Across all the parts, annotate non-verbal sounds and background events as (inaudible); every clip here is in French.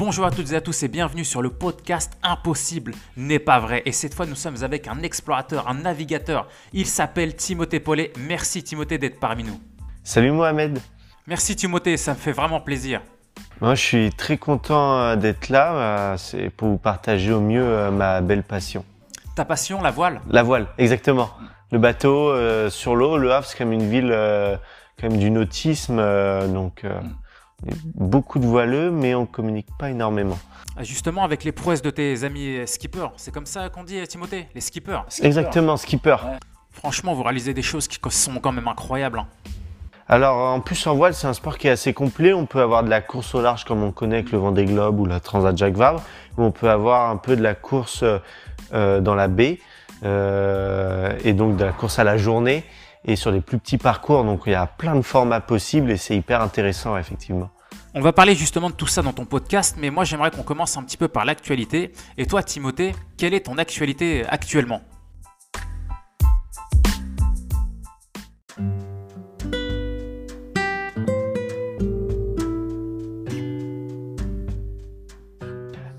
Bonjour à toutes et à tous et bienvenue sur le podcast Impossible n'est pas vrai. Et cette fois, nous sommes avec un explorateur, un navigateur. Il s'appelle Timothée Paulet. Merci Timothée d'être parmi nous. Salut Mohamed. Merci Timothée, ça me fait vraiment plaisir. Moi, je suis très content euh, d'être là. euh, C'est pour vous partager au mieux euh, ma belle passion. Ta passion, la voile La voile, exactement. Le bateau euh, sur l'eau. Le Havre, c'est comme une ville euh, quand même du nautisme. euh, donc, euh, beaucoup de voileux, mais on communique pas énormément. Ah, Justement, avec les prouesses de tes amis skippers. C'est comme ça qu'on dit Timothée Les skippers. Exactement, skipper. Franchement, vous réalisez des choses qui sont quand même incroyables. hein. Alors, en plus, en voile, c'est un sport qui est assez complet. On peut avoir de la course au large, comme on connaît avec le Vendée Globe ou la Transat Jacques Vabre. Ou on peut avoir un peu de la course euh, dans la baie, euh, et donc de la course à la journée, et sur des plus petits parcours. Donc, il y a plein de formats possibles, et c'est hyper intéressant, effectivement. On va parler justement de tout ça dans ton podcast, mais moi j'aimerais qu'on commence un petit peu par l'actualité. Et toi, Timothée, quelle est ton actualité actuellement?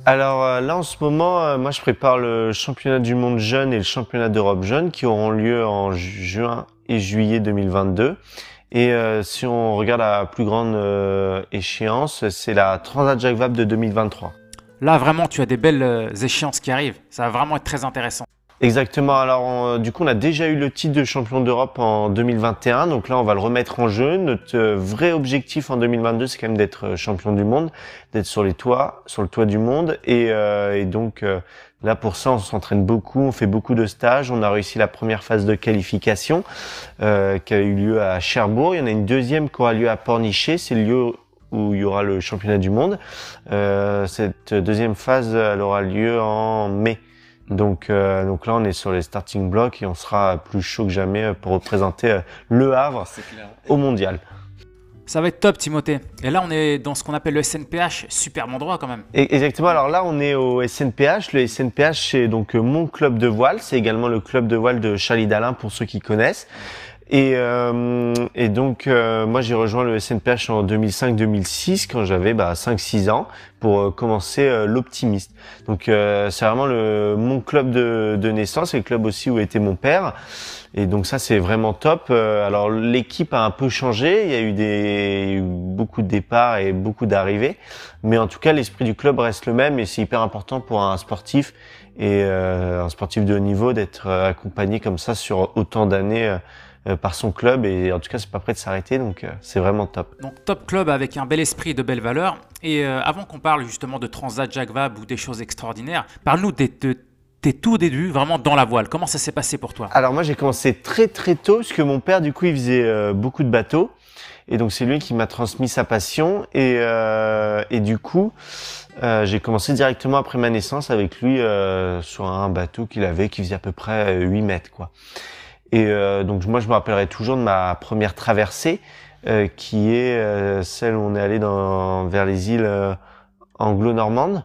Alors euh, là, en ce moment, euh, moi, je prépare le championnat du monde jeune et le championnat d'Europe jeune qui auront lieu en ju- juin et juillet 2022. Et euh, si on regarde la plus grande euh, échéance, c'est la Transat Jacques Vabre de 2023. Là, vraiment, tu as des belles euh, échéances qui arrivent. Ça va vraiment être très intéressant. Exactement. Alors, on- du coup, on a déjà eu le titre de champion d'Europe en 2021. Donc là, on va le remettre en jeu. Notre vrai objectif en 2022, c'est quand même d'être champion du monde, d'être sur les toits, sur le toit du monde. Et, euh, et donc là, pour ça, on s'entraîne beaucoup. On fait beaucoup de stages. On a réussi la première phase de qualification euh, qui a eu lieu à Cherbourg. Il y en a une deuxième qui aura lieu à Pornichet. C'est le lieu où il y aura le championnat du monde. Euh, cette deuxième phase, elle aura lieu en mai. Donc, euh, donc là, on est sur les starting blocks et on sera plus chaud que jamais pour représenter euh, le Havre au mondial. Ça va être top, Timothée. Et là, on est dans ce qu'on appelle le SNPH. Superbe endroit quand même. Exactement. Alors là, on est au SNPH. Le SNPH, c'est donc euh, mon club de voile. C'est également le club de voile de Charlie Dalin pour ceux qui connaissent. Et, euh, et donc, euh, moi, j'ai rejoint le SNPH en 2005-2006 quand j'avais bah, 5-6 ans pour euh, commencer euh, l'optimiste. Donc, euh, c'est vraiment le, mon club de, de naissance et le club aussi où était mon père. Et donc ça c'est vraiment top. Alors l'équipe a un peu changé, il y a eu des beaucoup de départs et beaucoup d'arrivées, mais en tout cas l'esprit du club reste le même et c'est hyper important pour un sportif et un sportif de haut niveau d'être accompagné comme ça sur autant d'années par son club et en tout cas c'est pas prêt de s'arrêter donc euh, c'est vraiment top. Donc, top club avec un bel esprit et de belles valeurs. Et euh, avant qu'on parle justement de Transat Jacques Vabre ou des choses extraordinaires, parle-nous des- de tes tout débuts vraiment dans la voile. Comment ça s'est passé pour toi? Alors moi j'ai commencé très très tôt parce que mon père du coup il faisait euh, beaucoup de bateaux et donc c'est lui qui m'a transmis sa passion et euh, et du coup euh, j'ai commencé directement après ma naissance avec lui euh, sur un bateau qu'il avait qui faisait à peu près euh, 8 mètres quoi. Et euh, donc moi je me rappellerai toujours de ma première traversée euh, qui est euh, celle où on est allé dans vers les îles euh, anglo-normandes.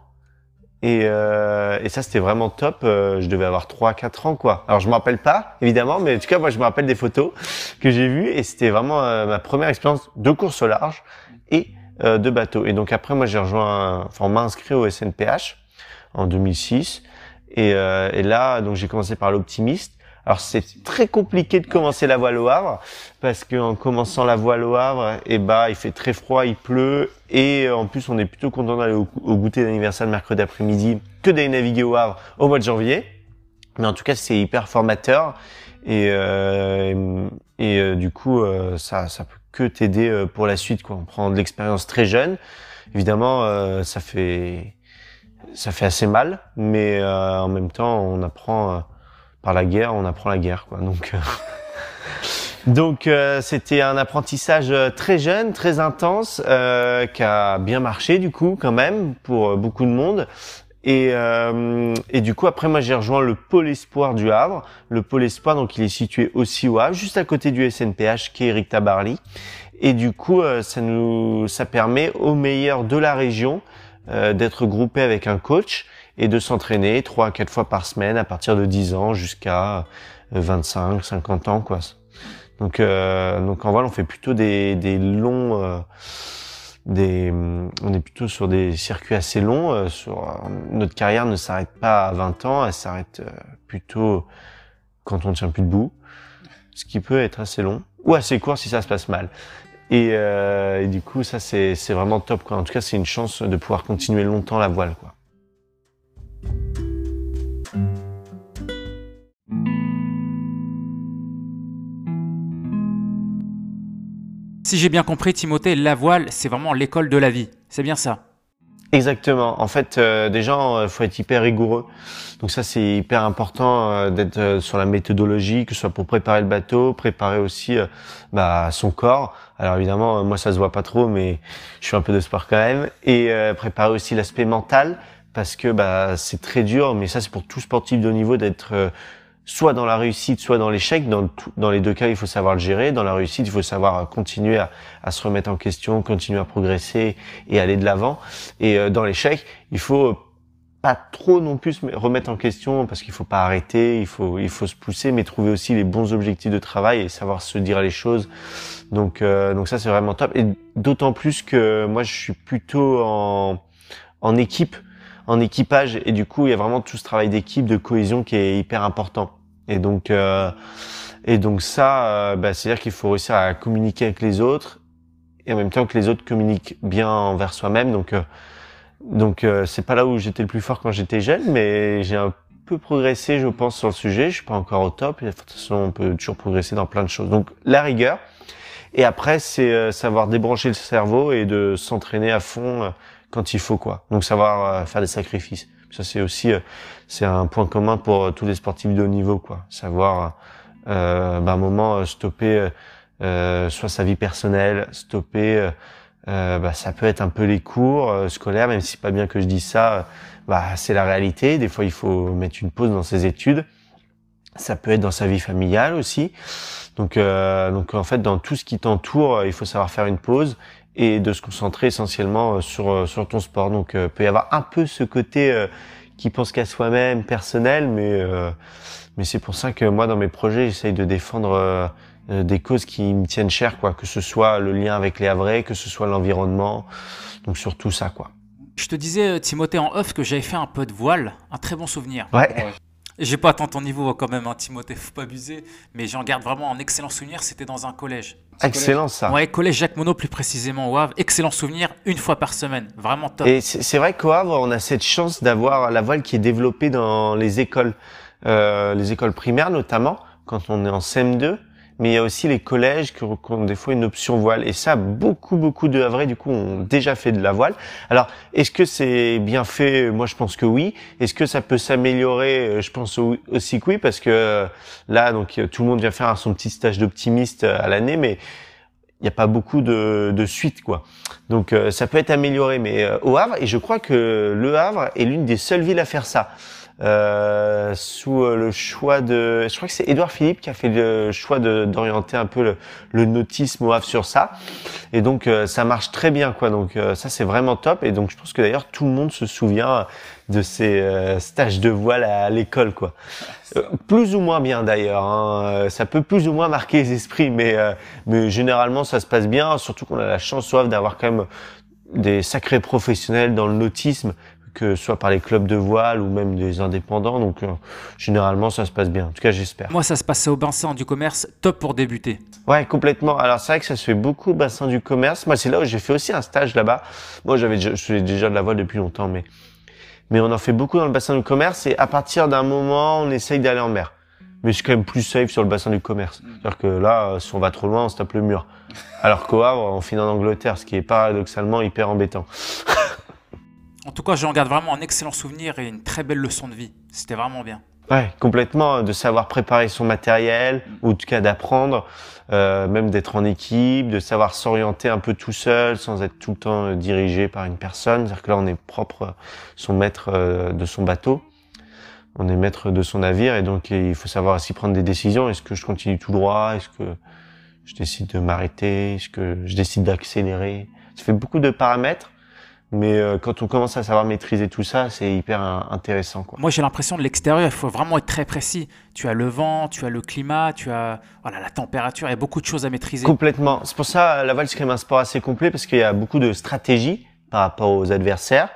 Et, euh, et ça, c'était vraiment top. Euh, je devais avoir 3-4 ans, quoi. Alors, je me rappelle pas, évidemment, mais en tout cas, moi, je me rappelle des photos (laughs) que j'ai vues. Et c'était vraiment ma première expérience de course au large et de bateau. Et donc, après, moi, j'ai rejoint... Enfin, on m'a inscrit au SNPH en 2006. Et, et là, donc, j'ai commencé par l'optimiste. Alors, c'est très compliqué de commencer la voile au Havre parce qu'en commençant la voile au Havre, eh ben, il fait très froid, il pleut et euh, en plus, on est plutôt content d'aller au, goûter d'anniversaire le mercredi après-midi que d'aller naviguer au Havre au mois de janvier. Mais en tout cas, c'est hyper formateur et, euh, et euh, du coup, euh, ça, ça peut que t'aider euh, pour la suite. Quoi. On prend de l'expérience très jeune. Évidemment, euh, ça fait ça fait assez mal, mais en même temps, on apprend par la guerre, on apprend la guerre. Quoi. Donc euh, (laughs) Donc euh, c'était un apprentissage euh, très jeune, très intense, euh, qui a bien marché du coup quand même pour euh, beaucoup de monde. Et, euh, et du coup après moi j'ai rejoint le pôle espoir du Havre. Le pôle espoir donc il est situé aussi au Havre, juste à côté du SNPH qui est Eric Tabarly. Et du coup ça nous ça permet aux meilleurs de la région d'être groupés avec un coach et de s'entraîner trois à quatre fois par semaine à partir de 10 ans jusqu'à euh, 25, 50 ans quoi. Donc, euh, donc en voile, on fait plutôt des, des longs, euh, des, on est plutôt sur des circuits assez longs. euh, sur, notre carrière ne s'arrête pas à 20 ans, elle s'arrête euh, plutôt quand on ne tient plus debout, ce qui peut être assez long ou assez court si ça se passe mal. Et, euh, et du coup, ça c'est vraiment top. Quoi. En tout cas, c'est une chance de pouvoir continuer longtemps la voile. Quoi. Si j'ai bien compris, Timothée, la voile, c'est vraiment l'école de la vie. C'est bien ça. Exactement. En fait, euh, déjà, il faut être hyper rigoureux. Donc ça, c'est hyper important euh, d'être euh, sur la méthodologie, que ce soit pour préparer le bateau, préparer aussi euh, bah, son corps. Alors évidemment, euh, moi, ça se voit pas trop, mais je fais un peu de sport quand même. Et euh, préparer aussi l'aspect mental, parce que bah, c'est très dur, mais ça, c'est pour tout sportif de haut niveau d'être euh, soit dans la réussite, soit dans l'échec. Dans, dans les deux cas, il faut savoir le gérer. Dans la réussite, il faut savoir euh, continuer à, à se remettre en question, continuer à progresser et aller de l'avant. Et euh, dans l'échec, il faut euh, pas trop non plus remettre en question parce qu'il faut pas arrêter, il faut il faut se pousser, mais trouver aussi les bons objectifs de travail et savoir se dire les choses. Donc euh, donc ça c'est vraiment top. Et d'autant plus que moi je suis plutôt en en équipe, en équipage et du coup il y a vraiment tout ce travail d'équipe, de cohésion qui est hyper important. Et donc euh, et donc ça, euh, bah, c'est-à-dire qu'il faut réussir à communiquer avec les autres et en même temps que les autres communiquent bien envers soi-même. Donc euh, donc euh, c'est pas là où j'étais le plus fort quand j'étais jeune, mais j'ai un peu progressé, je pense, sur le sujet. Je suis pas encore au top. Et de toute façon, on peut toujours progresser dans plein de choses. Donc la rigueur. Et après, c'est euh, savoir débrancher le cerveau et de s'entraîner à fond quand il faut, quoi. Donc savoir euh, faire des sacrifices. Ça, c'est aussi euh, c'est un point commun pour euh, tous les sportifs de haut niveau, quoi. Savoir euh, bah, à un moment stopper euh, soit sa vie personnelle, stopper euh, bah, ça peut être un peu les cours scolaires, même si pas bien que je dise ça, bah, c'est la réalité. Des fois, il faut mettre une pause dans ses études. Ça peut être dans sa vie familiale aussi. Donc, donc en fait, dans tout ce qui t'entoure, il faut savoir faire une pause et de se concentrer essentiellement euh, sur euh, sur ton sport. Donc, euh, peut y avoir un peu ce côté euh, qui pense qu'à soi-même, personnel, mais euh, mais c'est pour ça que moi, dans mes projets, j'essaye de défendre des causes qui me tiennent cher, quoi. Que ce soit le lien avec les Havrais, que ce soit l'environnement, donc surtout ça, quoi. Je te disais, Timothée, en off, que j'avais fait un peu de voile. Un très bon souvenir. Ouais. J'ai pas atteint ton niveau quand même, hein, Timothée, faut pas abuser. Mais j'en garde vraiment un excellent souvenir. C'était dans un collège. Excellent ça. Ouais, collège Jacques Monod, plus précisément au Havre. Excellent souvenir, une fois par semaine. Vraiment top. Et c'est c'est vrai qu'au Havre, on a cette chance d'avoir la voile qui est développée dans les écoles, euh, les écoles primaires notamment, quand on est en CM2. Mais il y a aussi les collèges qui ont des fois une option voile. Et ça, beaucoup, beaucoup de Havrais, du coup, ont déjà fait de la voile. Alors, est-ce que c'est bien fait? Moi, je pense que oui. Est-ce que ça peut s'améliorer? Euh, Je pense au- aussi que oui, parce que euh, là, donc, euh, tout le monde vient faire son petit stage d'optimiste à l'année, mais il n'y a pas beaucoup de, de suite, quoi. Donc ça peut être amélioré, mais au Havre, et je crois que le Havre est l'une des seules villes à faire ça. Euh, sous le choix de, je crois que c'est Édouard Philippe qui a fait le choix d'orienter un peu le, le nautisme au Havre sur ça, et donc euh, ça marche très bien quoi. Donc euh, ça c'est vraiment top, et donc je pense que d'ailleurs tout le monde se souvient de ces euh, stages de voile à, l'école quoi. Plus ou moins bien d'ailleurs, hein. Ça peut plus ou moins marquer les esprits, mais mais généralement ça se passe bien, surtout qu'on a la chance soif d'avoir quand même des sacrés professionnels dans le nautisme, que ce soit par les clubs de voile ou même des indépendants. Donc euh, généralement ça se passe bien. En tout cas j'espère. Moi, ça se passait au Bain du commerce, top pour débuter. Ouais, complètement. Alors c'est vrai que ça se fait beaucoup au bassin du commerce. Moi c'est là où j'ai fait aussi un stage là-bas. Moi j'avais déjà, je faisais déjà de la voile depuis longtemps, mais mais on en fait beaucoup dans le bassin du commerce et à partir d'un moment on essaye d'aller en mer. Mais c'est quand même plus safe sur le bassin du commerce. C'est-à-dire que là, euh, si on va trop loin, on se tape le mur. (laughs) Alors qu'au Havre, on finit en Angleterre, ce qui est paradoxalement hyper embêtant. (laughs) En tout cas, j'en garde vraiment un excellent souvenir et une très belle leçon de vie. C'était vraiment bien. Ouais, complètement, de savoir préparer son matériel, ou en tout cas d'apprendre, euh, même d'être en équipe, de savoir s'orienter un peu tout seul, sans être tout le temps euh, dirigé par une personne. C'est-à-dire que là, on est propre, euh, son maître euh, de son bateau, on est maître de son navire, et donc il faut savoir aussi prendre des décisions. Est-ce que je continue tout droit? Est-ce que je décide de m'arrêter? Est-ce que je décide d'accélérer? Ça fait beaucoup de paramètres, Mais euh, quand on commence à savoir maîtriser tout ça, c'est hyper intéressant. Quoi. Moi, j'ai l'impression de l'extérieur, il faut vraiment être très précis. Tu as le vent, tu as le climat, tu as voilà, la température, il y a beaucoup de choses à maîtriser. Complètement. C'est pour ça, la voile, c'est quand même un sport assez complet parce qu'il y a beaucoup de stratégies par rapport aux adversaires.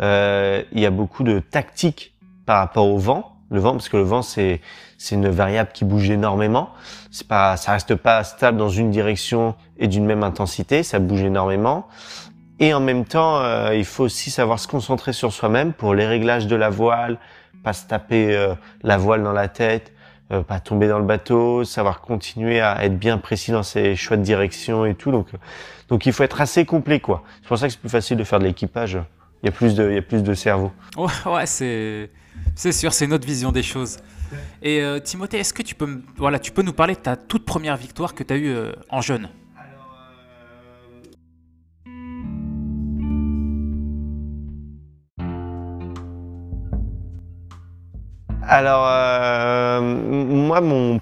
Euh, il y a beaucoup de tactiques par rapport au vent. Le vent, parce que le vent, c'est c'est une variable qui bouge énormément. C'est pas, ça reste pas stable dans une direction et d'une même intensité. Ça bouge énormément. Et en même temps, euh, il faut aussi savoir se concentrer sur soi-même pour les réglages de la voile, pas se taper euh, la voile dans la tête, euh, pas tomber dans le bateau, savoir continuer à être bien précis dans ses choix de direction et tout. Donc, donc il faut être assez complet, quoi. C'est pour ça que c'est plus facile de faire de l'équipage. Il y a plus de, il y a plus de cerveau. Ouais, (laughs) ouais c'est, c'est sûr, c'est notre vision des choses. Et Timothée, est-ce que tu peux, voilà, tu peux nous parler de ta toute première victoire que tu as eue en jeune? Alors, euh, moi, mon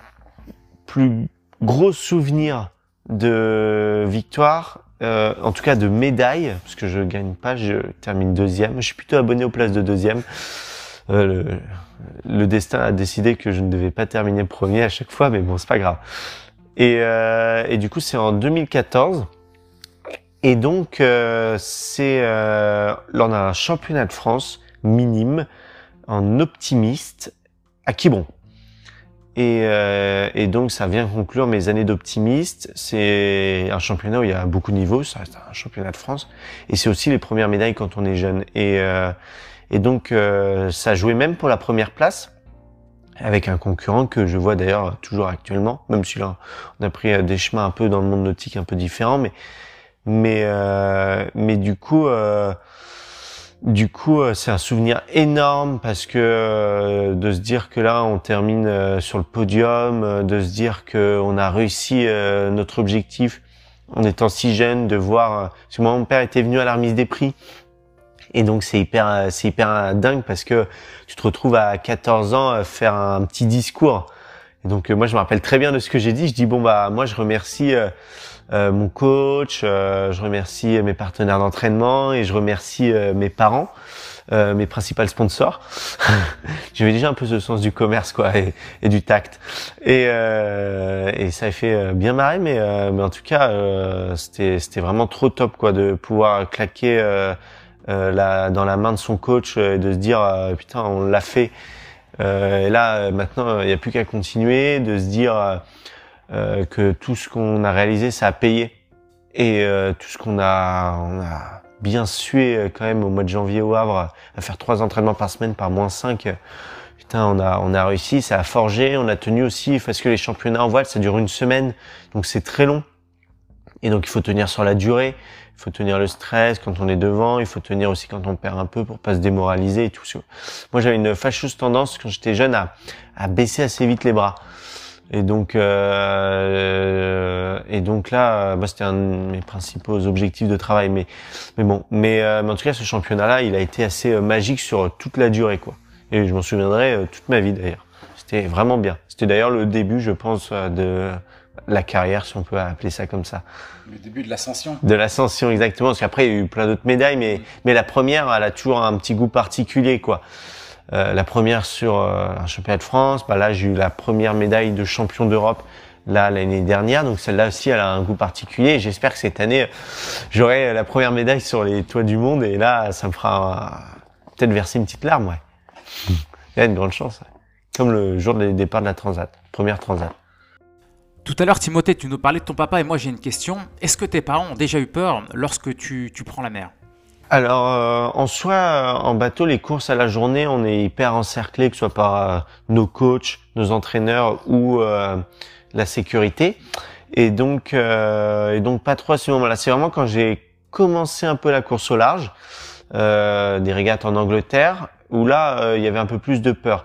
plus gros souvenir de victoire, euh, en tout cas de médaille, parce que je gagne pas, je termine deuxième. Je suis plutôt abonné aux places de deuxième. Euh, le, destin a décidé que je ne devais pas terminer premier à chaque fois, mais bon, c'est pas grave. Et, et du coup, c'est en 2014. Et donc, c'est lors d'un championnat de France minime en optimiste à Quiberon. Et, euh, et, donc ça vient conclure mes années d'optimiste. C'est un championnat où il y a beaucoup de niveaux, ça reste un championnat de France. Et c'est aussi les premières médailles quand on est jeune. Et, euh, et donc euh, ça jouait même pour la première place avec un concurrent que je vois d'ailleurs toujours actuellement, même si là on a pris des chemins un peu dans le monde nautique un peu différents, mais mais euh, mais du coup euh, du coup, euh, c'est un souvenir énorme parce que euh, de se dire que là, on termine euh, sur le podium, de se dire que on a réussi notre objectif en étant si jeune, de voir. Parce que moi, mon père était venu à la remise des prix. Et donc c'est hyper c'est hyper dingue parce que tu te retrouves à 14 ans faire un petit discours. Et donc moi je me rappelle très bien de ce que j'ai dit. Je dis bon bah moi je remercie euh, mon coach, euh, je remercie mes partenaires d'entraînement et je remercie euh, mes parents. Euh, mes principaux sponsors. (laughs) J'avais déjà un peu ce sens du commerce quoi et, du tact. Et, euh, et ça a fait bien marrer, mais, mais en tout cas c'était c'était vraiment trop top quoi de pouvoir claquer la, dans la main de son coach et de se dire putain on l'a fait. et là maintenant il n'y a plus qu'à continuer, de se dire euh, que tout ce qu'on a réalisé, ça a payé. Et euh, tout ce qu'on a, on a bien sué euh, quand même au mois de janvier au Havre, à faire trois entraînements par semaine par moins cinq. Putain, on a, on a réussi, ça a forgé, on a tenu aussi, parce que les championnats en voile, ça dure une semaine, donc c'est très long. Et donc il faut tenir sur la durée, il faut tenir le stress quand on est devant, il faut tenir aussi quand on perd un peu pour pas se démoraliser et tout. Moi j'avais une fâcheuse tendance quand j'étais jeune à, à baisser assez vite les bras. Et donc, euh, et donc là, bah, c'était un de mes principaux objectifs de travail. Mais, mais bon, mais, euh, mais en tout cas, ce championnat-là, il a été assez euh, magique sur toute la durée, quoi. Et je m'en souviendrai euh, toute ma vie d'ailleurs. C'était vraiment bien. C'était d'ailleurs le début, je pense, de la carrière, si on peut appeler ça comme ça. Le début de l'ascension. De l'ascension, exactement. Parce qu'après, il y a eu plein d'autres médailles, mais, mais la première, elle a toujours un petit goût particulier, quoi. Euh, la première sur euh, un championnat de France. Bah là, j'ai eu la première médaille de champion d'Europe là l'année dernière. Donc celle-là aussi, elle a un goût particulier. J'espère que cette année, j'aurai la première médaille sur les toits du monde. Et là, ça me fera peut-être verser une petite larme. Ouais. Il y a une grande chance. Comme le jour du départ de la Transat, première Transat. Tout à l'heure, Timothée, tu nous parlais de ton papa et moi j'ai une question. Est-ce que tes parents ont déjà eu peur lorsque tu, tu prends la mer? Alors, euh, en soi, euh, en bateau, les courses à la journée, on est hyper encerclé, que ce soit par euh, nos coachs, nos entraîneurs ou la sécurité. Et donc, et donc pas trop à ce moment-là. C'est vraiment quand j'ai commencé un peu la course au large, des régates en Angleterre, où là, il y avait un peu plus de peur.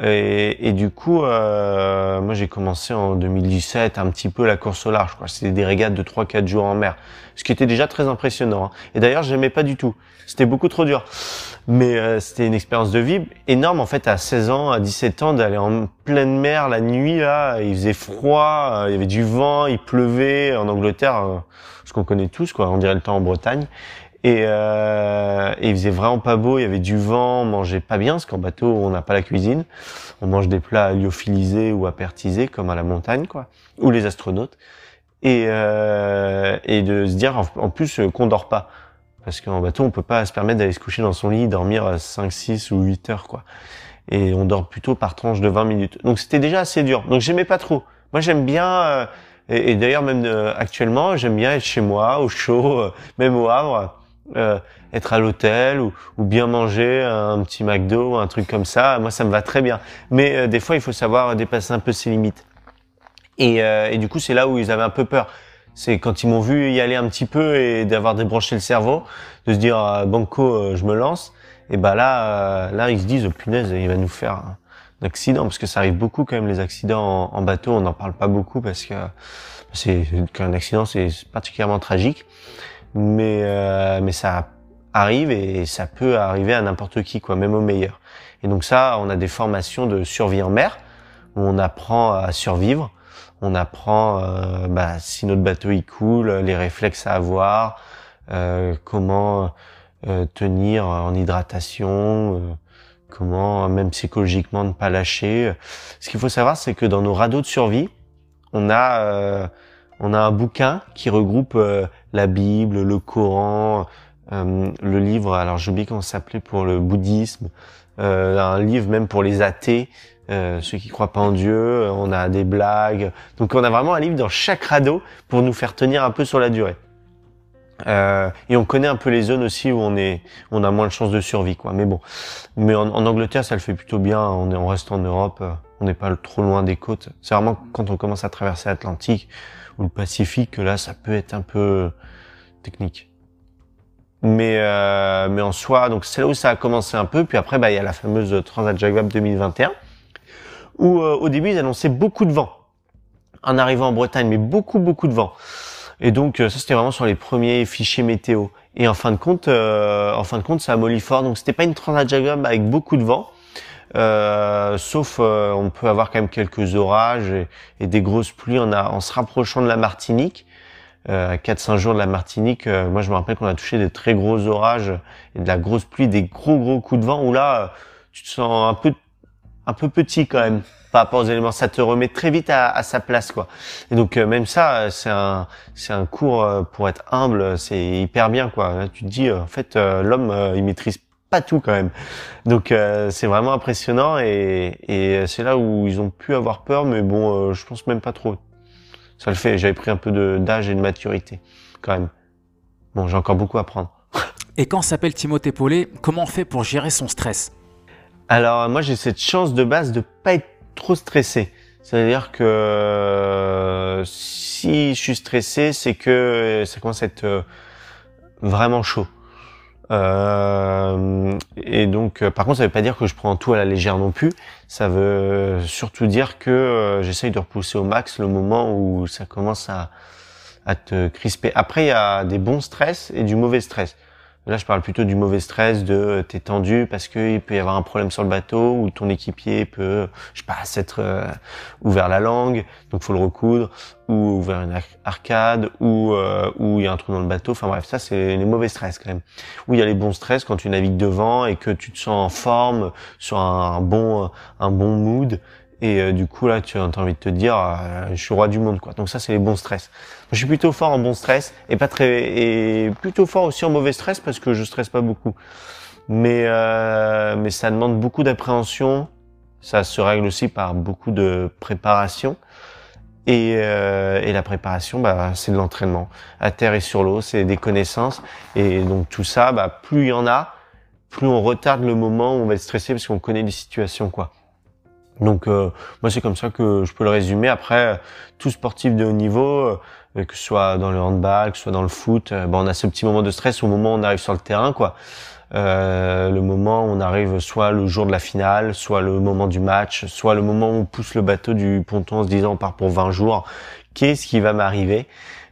Et, et, du coup, euh, moi j'ai commencé en 2017 un petit peu la course au large. C'était des régates de 3-4 jours en mer, ce qui était déjà très impressionnant. Hein. Et d'ailleurs, j'aimais pas du tout. C'était beaucoup trop dur. Mais euh, c'était une expérience de vie énorme en fait à 16 ans, à 17 ans d'aller en pleine mer la nuit là, il faisait froid, euh, il y avait du vent, il pleuvait en Angleterre, euh, ce qu'on connaît tous quoi, on dirait le temps en Bretagne. Et, euh, il faisait vraiment pas beau, il y avait du vent, on mangeait pas bien, parce qu'en bateau, on n'a pas la cuisine. On mange des plats lyophilisés ou apertisés, comme à la montagne, quoi, ou les astronautes. Et, euh, et de se dire, en, plus, euh, qu'on dort pas. Parce qu'en bateau, on peut pas se permettre d'aller se coucher dans son lit, dormir 5, 6 ou 8 heures, quoi. Et on dort plutôt par tranche de 20 minutes. Donc c'était déjà assez dur. Donc j'aimais pas trop. Moi, j'aime bien... euh, et, et d'ailleurs, même euh, actuellement, j'aime bien être chez moi, au chaud, euh, même au Havre, euh, être à l'hôtel ou, ou bien manger un petit McDo ou un truc comme ça. Moi, ça me va très bien. Mais euh, des fois, il faut savoir dépasser un peu ses limites. Et, euh, et du coup, c'est là où ils avaient un peu peur. C'est quand ils m'ont vu y aller un petit peu et d'avoir débranché le cerveau, de se dire ah, banco, euh, je me lance. Et ben là, euh, là, ils se disent oh, punaise, il va nous faire un accident parce que ça arrive beaucoup quand même les accidents en, en bateau. On n'en parle pas beaucoup parce que c'est qu'un accident, c'est particulièrement tragique. Mais euh, mais ça arrive et ça peut arriver à n'importe qui, quoi, même au meilleur. Et donc ça, on a des formations de survie en mer où on apprend à survivre. On apprend euh, bah, si notre bateau il coule, les réflexes à avoir, euh, comment euh, tenir en hydratation, euh, comment même psychologiquement ne pas lâcher. Ce qu'il faut savoir, c'est que dans nos radeaux de survie, on a on a un bouquin qui regroupe euh, la Bible, le Coran, euh, le livre. Alors j'oublie comment ça s'appelait pour le bouddhisme. euh, un livre même pour les athées, euh, ceux qui croient pas en Dieu. euh, On a des blagues. Donc on a vraiment un livre dans chaque radeau pour nous faire tenir un peu sur la durée. Euh, et on connaît un peu les zones aussi où on est, on a moins de chances de survie, quoi. Mais bon, mais en, en Angleterre, ça le fait plutôt bien. On est, on reste en Europe, on n'est pas trop loin des côtes. C'est vraiment quand on commence à traverser l'Atlantique ou le Pacifique que là, ça peut être un peu technique. Mais euh, mais en soi, donc c'est là où ça a commencé un peu. Puis après, bah il y a la fameuse Transat Jacques Vabre 2021 où euh, au début ils annonçaient beaucoup de vent en arrivant en Bretagne, mais beaucoup beaucoup de vent. Et donc euh, ça c'était vraiment sur les premiers fichiers météo. Et en fin de compte, en fin de compte, ça a molli fort. Donc c'était pas une transat Jaguar avec beaucoup de vent, Euh, sauf euh, on peut avoir quand même quelques orages et, et des grosses pluies en, a- en se rapprochant de la Martinique. Euh, à 4-5 jours de la Martinique, euh, moi je me rappelle qu'on a touché des très gros orages et de la grosse pluie, des gros gros coups de vent où là euh, tu te sens un peu un peu petit quand même par rapport aux éléments. Ça te remet très vite à, à sa place, quoi. Et donc euh, même ça, euh, c'est un c'est un cours euh, pour être humble. C'est hyper bien, quoi. Tu te dis, euh, en fait, euh, l'homme, euh, il maîtrise pas tout quand même. Donc euh, c'est vraiment impressionnant et, et c'est là où ils ont pu avoir peur, mais bon, euh, je pense même pas trop. Ça le fait. J'avais pris un peu d'âge et de maturité, quand même. Bon, j'ai encore beaucoup à apprendre. Et quand s'appelle Timothée Paulet, comment on fait pour gérer son stress? Alors moi j'ai cette chance de base de pas être trop stressé. C'est-à-dire que euh, si je suis stressé, c'est que ça commence à être euh, vraiment chaud. Euh, et donc, euh, par contre, ça veut pas dire que je prends tout à la légère non plus. Ça veut surtout dire que euh, j'essaye de repousser au max le moment où ça commence à, à te crisper. Après, il y a des bons stress et du mauvais stress. Là, je parle plutôt du mauvais stress, de euh, t'es tendu parce qu'il peut y avoir un problème sur le bateau ou ton équipier peut, je sais pas, s'être euh, ouvert la langue, donc faut le recoudre, ou ouvert une ar- arcade, ou euh, il y a un trou dans le bateau. Enfin bref, ça c'est les mauvais stress quand même. Ou il y a les bons stress quand tu navigues devant et que tu te sens en forme, sur un, bon un bon mood. Et euh, du coup là, tu as envie de te dire, euh, je suis roi du monde quoi. Donc ça, c'est les bons stress. Je suis plutôt fort en bon stress et pas très et plutôt fort aussi en mauvais stress parce que je stresse pas beaucoup. Mais euh, mais ça demande beaucoup d'appréhension. Ça se règle aussi par beaucoup de préparation. Et, euh, et la préparation, bah, c'est de l'entraînement. À terre et sur l'eau, c'est des connaissances. Et donc tout ça, bah, plus il y en a, plus on retarde le moment où on va être stressé parce qu'on connaît les situations, quoi. Donc euh, moi c'est comme ça que je peux le résumer. Après tout sportif de haut niveau, euh, que ce soit dans le handball, que ce soit dans le foot, euh, ben, on a ce petit moment de stress au moment où on arrive sur le terrain, quoi. Euh, le moment où on arrive soit le jour de la finale, soit le moment du match, soit le moment où on pousse le bateau du ponton en se disant on part pour 20 jours. Qu'est-ce qui va m'arriver?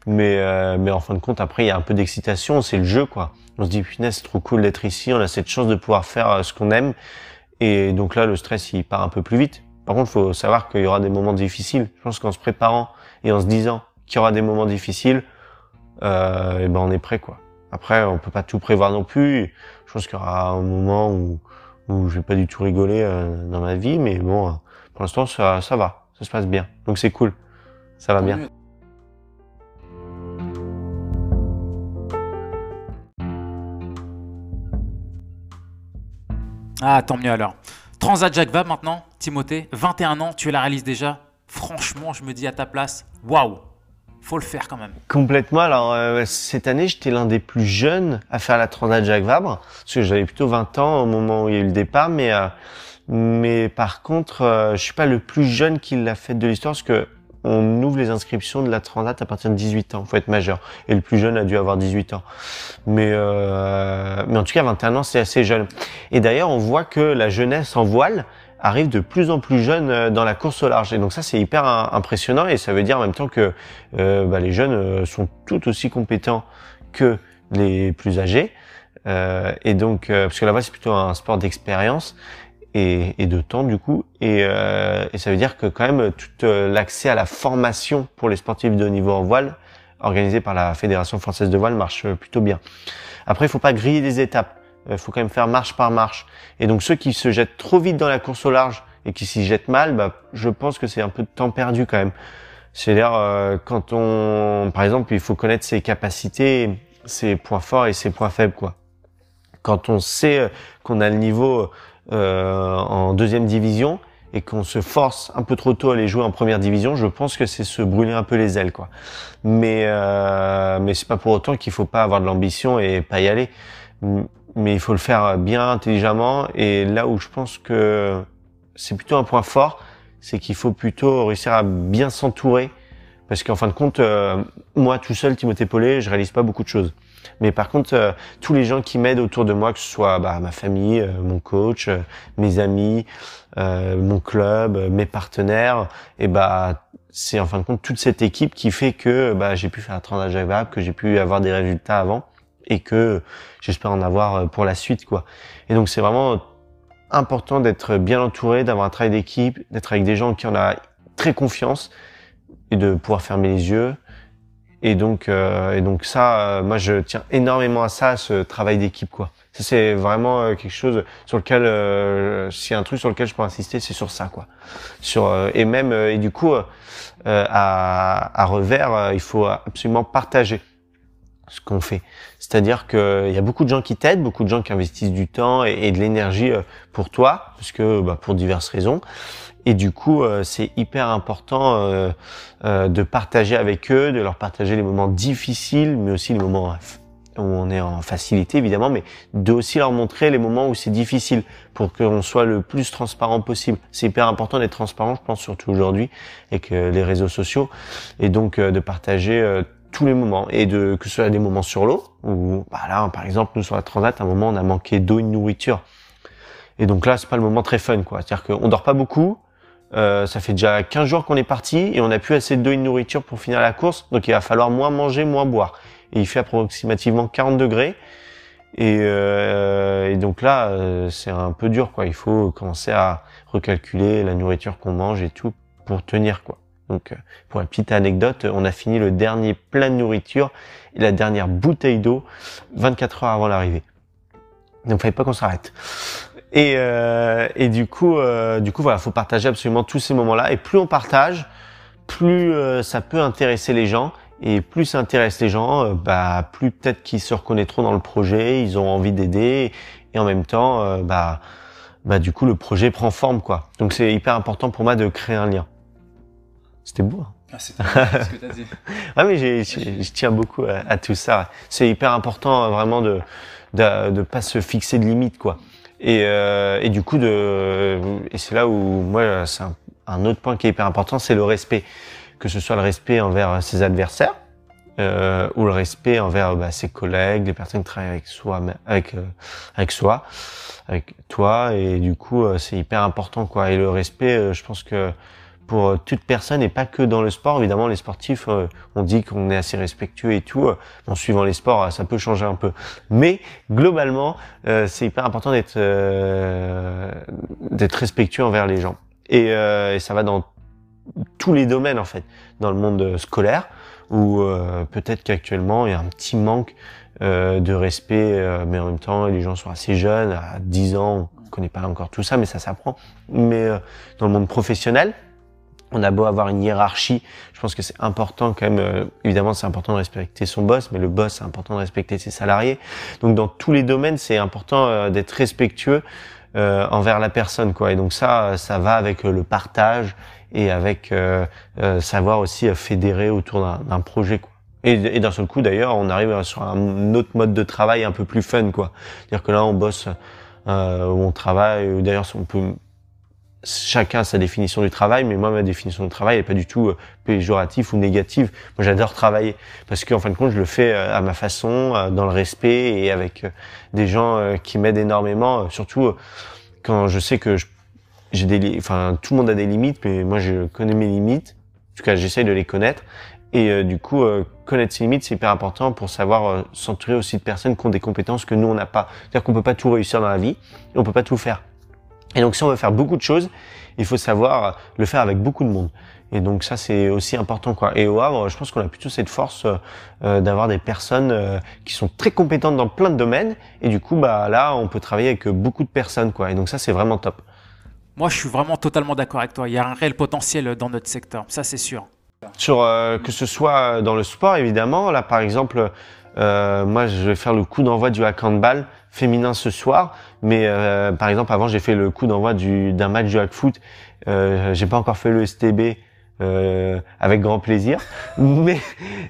Mais euh, mais en fin de compte après il y a un peu d'excitation, c'est le jeu quoi. On se dit punaise c'est trop cool d'être ici, on a cette chance de pouvoir faire ce qu'on aime. Et donc là, le stress, il part un peu plus vite. Par contre, il faut savoir qu'il y aura des moments difficiles. Je pense qu'en se préparant et en se disant qu'il y aura des moments difficiles, euh, et ben on est prêt, quoi. Après, on peut pas tout prévoir non plus. Je pense qu'il y aura un moment où, où je vais pas du tout rigoler euh, dans ma vie, mais bon, pour l'instant, ça, ça va, ça se passe bien. Donc c'est cool, ça va bien. Ah, tant mieux alors. Transat Jacques Vabre maintenant, Timothée, 21 ans, tu la réalises déjà. Franchement, je me dis à ta place, waouh, faut le faire quand même. Complètement. Alors euh, cette année, j'étais l'un des plus jeunes à faire la Transat Jacques Vabre, parce que j'avais plutôt 20 ans au moment où il y a eu le départ, mais euh, mais par contre, euh, je suis pas le plus jeune qui l'a fait de l'histoire, parce que on ouvre les inscriptions de la Transat à partir de 18 ans. Faut être majeur. Et le plus jeune a dû avoir 18 ans. Mais euh, mais en tout cas, 21 ans, c'est assez jeune. Et d'ailleurs, on voit que la jeunesse en voile arrive de plus en plus jeune euh, dans la course au large. Et donc ça, c'est hyper impressionnant et ça veut dire en même temps que euh, bah, les jeunes euh, sont tout aussi compétents que les plus âgés. Et donc, parce que voile, c'est plutôt un sport d'expérience et, et de temps du coup. Et, euh, et ça veut dire que quand même, tout euh, l'accès à la formation pour les sportifs de niveau en voile, organisé par la Fédération française de voile, marche euh, plutôt bien. Après, il faut pas griller les étapes. Il faut quand même faire marche par marche. Et donc ceux qui se jettent trop vite dans la course au large et qui s'y jettent mal, bah, je pense que c'est un peu de temps perdu quand même. C'est-à-dire euh, quand on, par exemple, il faut connaître ses capacités, ses points forts et ses points faibles, quoi. Quand on sait euh, qu'on a le niveau euh, en deuxième division et qu'on se force un peu trop tôt à aller jouer en première division, je pense que c'est se brûler un peu les ailes, quoi. Mais euh, mais c'est pas pour autant qu'il faut pas avoir de l'ambition et pas y aller mais il faut le faire bien intelligemment. Et là où je pense que c'est plutôt un point fort, c'est qu'il faut plutôt réussir à bien s'entourer. Parce qu'en fin de compte, euh, moi tout seul, Timothée Paulet, je réalise pas beaucoup de choses. Mais par contre, euh, tous les gens qui m'aident autour de moi, que ce soit bah, ma famille, euh, mon coach, euh, mes amis, euh, mon club, euh, mes partenaires, et bah c'est en fin de compte toute cette équipe qui fait que bah, j'ai pu faire un transat Jacques que j'ai pu avoir des résultats avant et que j'espère en avoir euh, pour la suite quoi. Et donc c'est vraiment important d'être bien entouré, d'avoir un travail d'équipe, d'être avec des gens qui en a très confiance et de pouvoir fermer les yeux. Et donc euh, et donc ça euh, moi je tiens énormément à ça ce travail d'équipe quoi. Ça c'est vraiment euh, quelque chose sur lequel euh, y a un truc sur lequel je peux insister, c'est sur ça quoi. Sur euh, et même euh, et du coup euh, à à revers, euh, il faut absolument partager ce qu'on fait. C'est-à-dire qu'il y a beaucoup de gens qui t'aident, beaucoup de gens qui investissent du temps et, de l'énergie euh, pour toi, parce que bah, pour diverses raisons. Et du coup, euh, c'est hyper important euh, euh, de partager avec eux, de leur partager les moments difficiles, mais aussi les moments où on est en facilité évidemment, mais de aussi leur montrer les moments où c'est difficile pour qu'on soit le plus transparent possible. C'est hyper important d'être transparent, je pense surtout aujourd'hui avec les réseaux sociaux, et donc euh, de partager euh, tous les moments. Et de que ce soit des moments sur l'eau où bah là par exemple nous sur la transat à un moment on a manqué d'eau et de nourriture. Et donc là c'est pas le moment très fun quoi. C'est à dire qu'on dort pas beaucoup euh, ça fait déjà 15 jours qu'on est parti et on n'a plus assez d'eau et de nourriture pour finir la course. Donc il va falloir moins manger moins boire. Et il fait approximativement 40 degrés. Et, euh, et donc là euh, c'est un peu dur quoi. Il faut commencer à recalculer la nourriture qu'on mange et tout pour tenir quoi donc, euh, pour la petite anecdote, on a fini le dernier plein de nourriture et la dernière bouteille d'eau 24 heures avant l'arrivée. Donc, fallait pas qu'on s'arrête. Et, euh, et du coup, euh, du coup, voilà, faut partager absolument tous ces moments-là. Et plus on partage, plus euh, ça peut intéresser les gens. Et plus ça intéresse les gens, euh, bah, plus peut-être qu'ils se reconnaîtront dans le projet, ils ont envie d'aider. Et en même temps, euh, bah, bah, du coup, le projet prend forme, quoi. Donc, c'est hyper important pour moi de créer un lien. C'était beau. Hein Ah, c'est ce que tu as dit. (laughs) ah mais je tiens beaucoup à, à tout ça. C'est hyper important euh, vraiment de, de de pas se fixer de limites quoi. Et euh, et du coup de et c'est là où moi c'est un, un autre point qui est hyper important, c'est le respect. Que ce soit le respect envers ses adversaires euh, ou le respect envers bah, ses collègues, les personnes qui travaillent avec soi, avec euh, avec soi, avec toi. Et du coup euh, c'est hyper important quoi. Et le respect, euh, je pense que pour euh, toute personne et pas que dans le sport. Évidemment, les sportifs, euh, on dit qu'on est assez respectueux et tout. euh, En suivant les sports, ça peut changer un peu. Mais globalement, c'est hyper important d'être d'être respectueux envers les gens. Et, ça va dans tous les domaines en fait. Dans le monde scolaire, où peut-être qu'actuellement il y a un petit manque de respect, mais en même temps les gens sont assez jeunes, à 10 ans, on connaît pas encore tout ça, mais ça s'apprend. Mais dans le monde professionnel, on a beau avoir une hiérarchie, je pense que c'est important quand même, euh, évidemment c'est important de respecter son boss, mais le boss c'est important de respecter ses salariés. Donc dans tous les domaines, c'est important euh, d'être respectueux euh, envers la personne, quoi. Et donc ça, ça va avec euh, le partage et avec euh, euh, savoir aussi euh, fédérer autour d'un- projet, quoi. Et, d'un seul coup, d'ailleurs, on arrive sur un autre mode de travail un peu plus fun, quoi. C'est-à-dire que là, on bosse, euh, où on travaille, d'ailleurs, on peut chacun a sa définition du travail, mais moi ma définition du travail n'est pas du tout euh, péjorative ou négative. Moi j'adore travailler parce qu'en fin de compte je le fais euh, à ma façon, euh, dans le respect et avec des gens qui m'aident énormément. Surtout quand je sais que j'ai des, enfin tout le monde a des limites, mais moi je connais mes limites. En tout cas j'essaye de les connaître. Et du coup, connaître ses limites, c'est hyper important pour savoir s'entourer aussi de personnes qui ont des compétences que nous, on n'a pas. C'est-à-dire qu'on peut pas tout réussir dans la vie, et on peut pas tout faire. Et donc, si on veut faire beaucoup de choses, il faut savoir le faire avec beaucoup de monde. Et donc, ça, c'est aussi important, quoi. Et au Havre, je pense qu'on a plutôt cette force euh, d'avoir des personnes euh, qui sont très compétentes dans plein de domaines. Et du coup, bah là, on peut travailler avec beaucoup de personnes, quoi. Et donc, ça, c'est vraiment top. Moi, je suis vraiment totalement d'accord avec toi. Il y a un réel potentiel dans notre secteur, ça c'est sûr. Sur euh, que ce soit dans le sport, évidemment. Là, par exemple, moi, je vais faire le coup d'envoi du handball féminin ce soir. Mais euh, par exemple, avant, j'ai fait le coup d'envoi du- d'un match du hack foot. Euh, j'ai pas encore fait le STB. euh, avec grand plaisir, (laughs) mais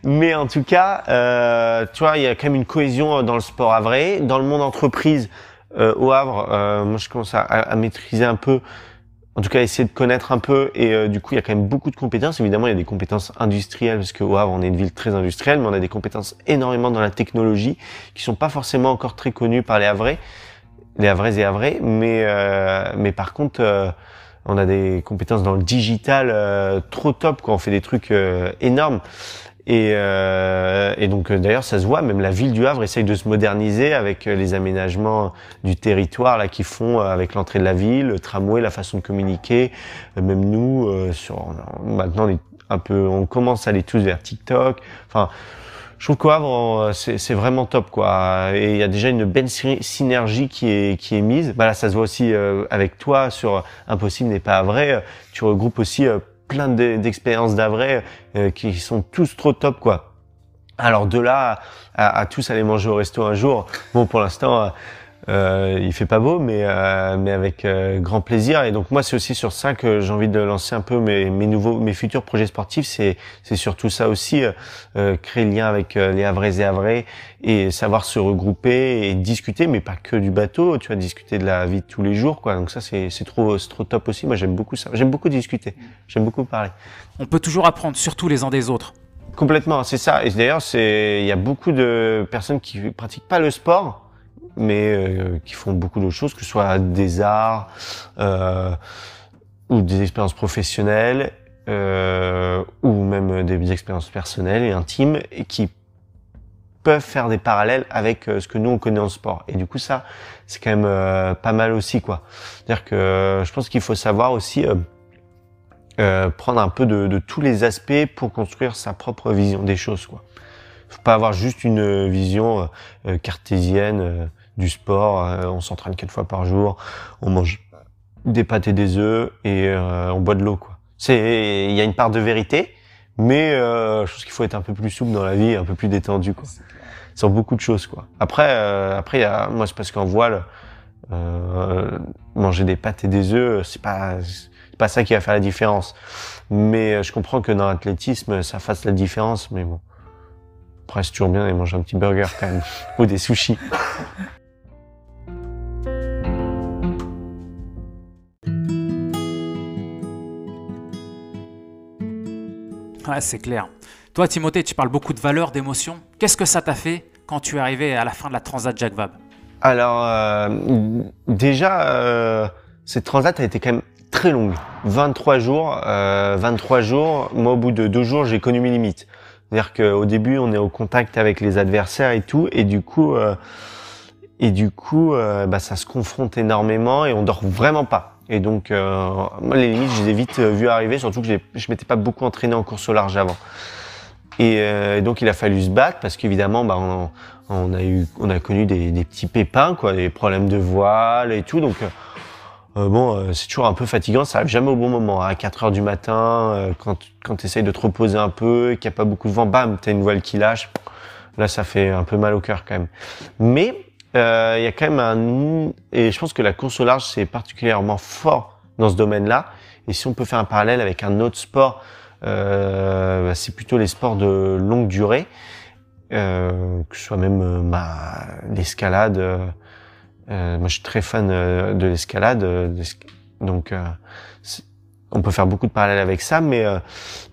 mais en tout cas, euh, tu vois, il y a quand même une cohésion dans le sport havrais, dans le monde entreprise euh, au Havre. euh, moi, je commence à, à maîtriser un peu en tout cas essayer de connaître un peu. Et euh, du coup il y a quand même beaucoup de compétences. Évidemment il y a des compétences industrielles parce que au Havre on est une ville très industrielle mais on a des compétences énormément dans la technologie qui sont pas forcément encore très connues par les Havrais les Havrais et Havrais mais euh, mais par contre euh, on a des compétences dans le digital trop top quoi. On fait des trucs énormes et, euh, et donc euh, d'ailleurs ça se voit même la ville du Havre essaye de se moderniser avec euh, les aménagements du territoire là qu'ils font euh, avec l'entrée de la ville, le tramway, la façon de communiquer. Même nous, euh, sur maintenant, on est un peu, on commence à aller tous vers TikTok. Enfin, je trouve qu'au Havre, c'est vraiment top quoi. Et il y a déjà une belle sy- synergie qui est qui est mise. Bah là, ça se voit aussi avec toi sur Impossible n'est pas vrai. Tu regroupes aussi euh, plein de- d'expériences d'Avray euh, qui sont tous trop top quoi. Alors de là à, à tous aller manger au resto un jour, bon pour l'instant. Euh, il fait pas beau, mais euh, mais avec euh, grand plaisir. Et donc moi, c'est aussi sur ça que j'ai envie de lancer un peu mes, mes nouveaux, mes futurs projets sportifs. C'est c'est surtout ça aussi, euh, euh, créer le lien avec euh, les Havrais et Havrais et savoir se regrouper et discuter, mais pas que du bateau. Tu vas discuter de la vie de tous les jours, quoi. Donc ça, c'est c'est trop c'est trop top aussi. Moi, j'aime beaucoup ça. J'aime beaucoup discuter. J'aime beaucoup parler. On peut toujours apprendre, surtout les uns des autres. Complètement, c'est ça. Et d'ailleurs, c'est il y a beaucoup de personnes qui pratiquent pas le sport, mais euh, qui font beaucoup d'autres choses, que ce soit des arts euh, ou des expériences professionnelles euh, ou même des expériences personnelles et intimes, et qui peuvent faire des parallèles avec euh, ce que nous on connaît en sport. Et du coup, ça, c'est quand même euh, pas mal aussi, quoi. C'est-à-dire que euh, je pense qu'il faut savoir aussi. prendre un peu de, de tous les aspects pour construire sa propre vision des choses. Quoi. Faut pas avoir juste une vision cartésienne du sport. euh, on s'entraîne quatre fois par jour, on mange des pâtes et des œufs et euh, on boit de l'eau. Quoi. C'est, il y a une part de vérité, mais euh, je pense qu'il faut être un peu plus souple dans la vie, un peu plus détendu. Quoi. Sur beaucoup de choses. Quoi. Après, après, y a, moi c'est parce qu'en voile, manger des pâtes et des œufs, c'est pas pas ça qui va faire la différence. Mais je comprends que dans l'athlétisme, ça fasse la différence, mais bon. Après, c'est toujours bien de manger un petit burger quand même, (laughs) ou des sushis. Ouais, c'est clair. Toi, Timothée, tu parles beaucoup de valeurs, d'émotions. Qu'est-ce que ça t'a fait quand tu es arrivé à la fin de la Transat Jacques Vabre Alors, euh, déjà, euh, cette transat a été quand même très longue. 23 jours, euh, 23 jours. Moi, au bout de deux jours, j'ai connu mes limites. C'est-à-dire qu'au début, on est au contact avec les adversaires et tout, et du coup, euh, et du coup, euh, bah, ça se confronte énormément et on dort vraiment pas. Et donc, euh, moi, les limites, je les ai vite euh, vues arriver, surtout que je m'étais pas beaucoup entraîné en course au large avant. Et euh, donc il a fallu se battre parce qu'évidemment, bah, on, a on a connu des, petits pépins, quoi, des problèmes de voile et tout. Donc euh, euh, bon, euh, c'est toujours un peu fatigant. Ça arrive jamais au bon moment. À 4 heures du matin, quand quand tu essayes de te reposer un peu, qu'il n'y a pas beaucoup de vent, bam, t'as une voile qui lâche. Là, ça fait un peu mal au cœur quand même. Mais euh, il y a quand même un et je pense que la course au large c'est particulièrement fort dans ce domaine-là. Et si on peut faire un parallèle avec un autre sport, euh, bah, c'est plutôt les sports de longue durée, euh, que ce soit même euh, bah, l'escalade. euh, moi, je suis très fan de l'escalade, donc on peut faire beaucoup de parallèles avec ça, mais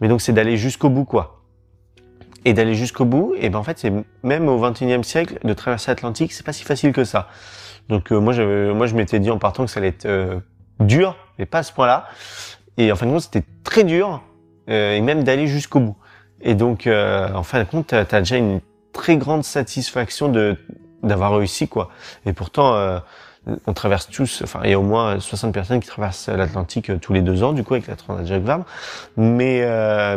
mais donc c'est d'aller jusqu'au bout, quoi. Et d'aller jusqu'au bout, et ben en fait, c'est même au 21e siècle de traverser l'Atlantique, c'est pas si facile que ça. Donc euh, moi, je moi, je m'étais dit en partant que ça allait être euh, dur, mais pas à ce point-là. Et en fin de compte, c'était très dur, euh, et même d'aller jusqu'au bout. Et donc, euh, en fin de compte, t'as as déjà une très grande satisfaction de d'avoir réussi, quoi. Et pourtant, euh, on traverse tous, enfin, il y a au moins 60 personnes qui traversent l'Atlantique euh, tous les deux ans, du coup, avec la Transat Jacques Vabre. Mais,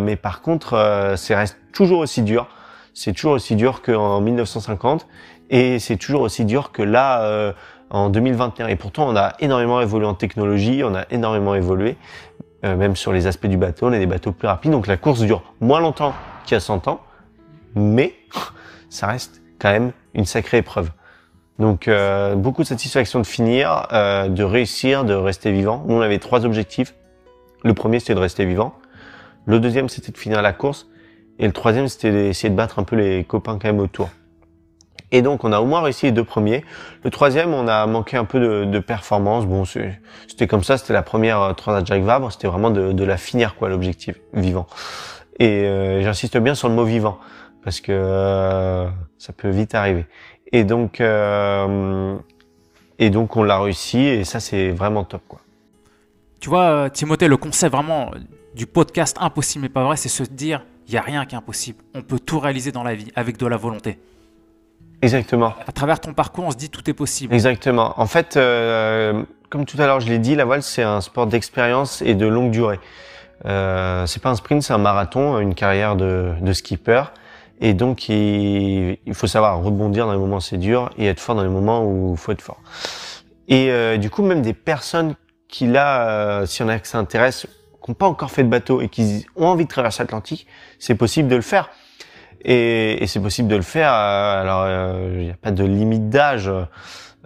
mais par contre, c'est reste toujours aussi dur. C'est toujours aussi dur qu'en 1950, et c'est toujours aussi dur que là, euh, en 2021. Et pourtant, on a énormément évolué en technologie, on a énormément évolué, euh, même sur les aspects du bateau, on a des bateaux plus rapides, donc la course dure moins longtemps qu'il y a 100 ans, mais (laughs) ça reste quand même une sacrée épreuve. Donc euh, beaucoup de satisfaction de finir, euh, de réussir, de rester vivant. Nous on avait trois objectifs. Le premier c'était de rester vivant. Le deuxième c'était de finir la course. Et le troisième c'était d'essayer de battre un peu les copains quand même autour. Et donc on a au moins réussi les deux premiers. Le troisième on a manqué un peu de, de performance. Bon c'était comme ça, c'était la première euh, Transat Jacques Vabre. C'était vraiment de, de la finir quoi l'objectif vivant. Et euh, j'insiste bien sur le mot vivant parce que euh, ça peut vite arriver. Et donc, euh, et donc on l'a réussi et ça c'est vraiment top quoi. Tu vois, euh, Timothée, le concept vraiment du podcast impossible mais pas vrai, c'est se dire, il n'y a rien qui est impossible. On peut tout réaliser dans la vie avec de la volonté. Exactement, À travers ton parcours, on se dit tout est possible. exactement. En fait, euh, comme tout à l'heure je l'ai dit, la voile c'est un sport d'expérience et de longue durée. Euh, c'est pas un sprint, c'est un marathon, une carrière de, de skipper. Et donc il, il faut savoir rebondir dans les moments où c'est dur et être fort dans les moments où il faut être fort. Et euh, du coup, même des personnes qui là, euh, s'il y en a qui s'intéressent, qui n'ont pas encore fait de bateau et qui ont envie de traverser l'Atlantique, c'est possible de le faire. Et, et c'est possible de le faire. euh, alors, euh, il n'y a pas de limite d'âge,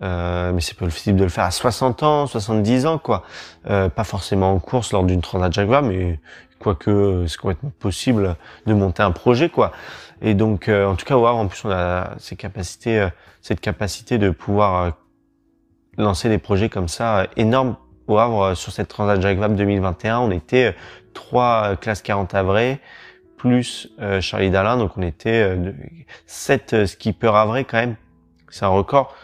euh, mais c'est possible de le faire à 60 ans, 70 ans, quoi. Euh, pas forcément en course lors d'une Transat Jacques mais quoique euh, c'est complètement possible de monter un projet, quoi. Et donc, euh, en tout cas, Havre, en plus, on a ces capacités, euh, cette capacité de pouvoir euh, lancer des projets comme ça euh, énormes. Au Havre, euh, sur cette Transat Jacques Vabre 2021, on était euh, trois classes 40 avrées, plus euh, Charlie Dalin, donc on était sept skippers avrés quand même. C'est un record.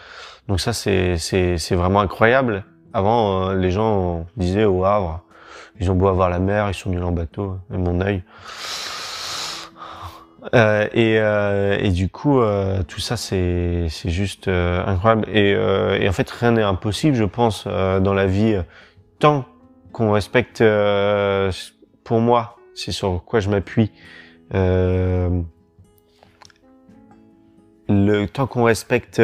Donc ça, c'est c'est vraiment incroyable. Avant, les gens disaient au Havre, ils ont beau avoir la mer, ils sont nuls en bateau, et mon œil. Euh, et, euh, et du coup, euh, tout ça, c'est juste euh, incroyable. Et, euh, et en fait, rien n'est impossible, je pense, euh, dans la vie, tant qu'on respecte. pour moi, c'est sur quoi je m'appuie. Le tant qu'on respecte,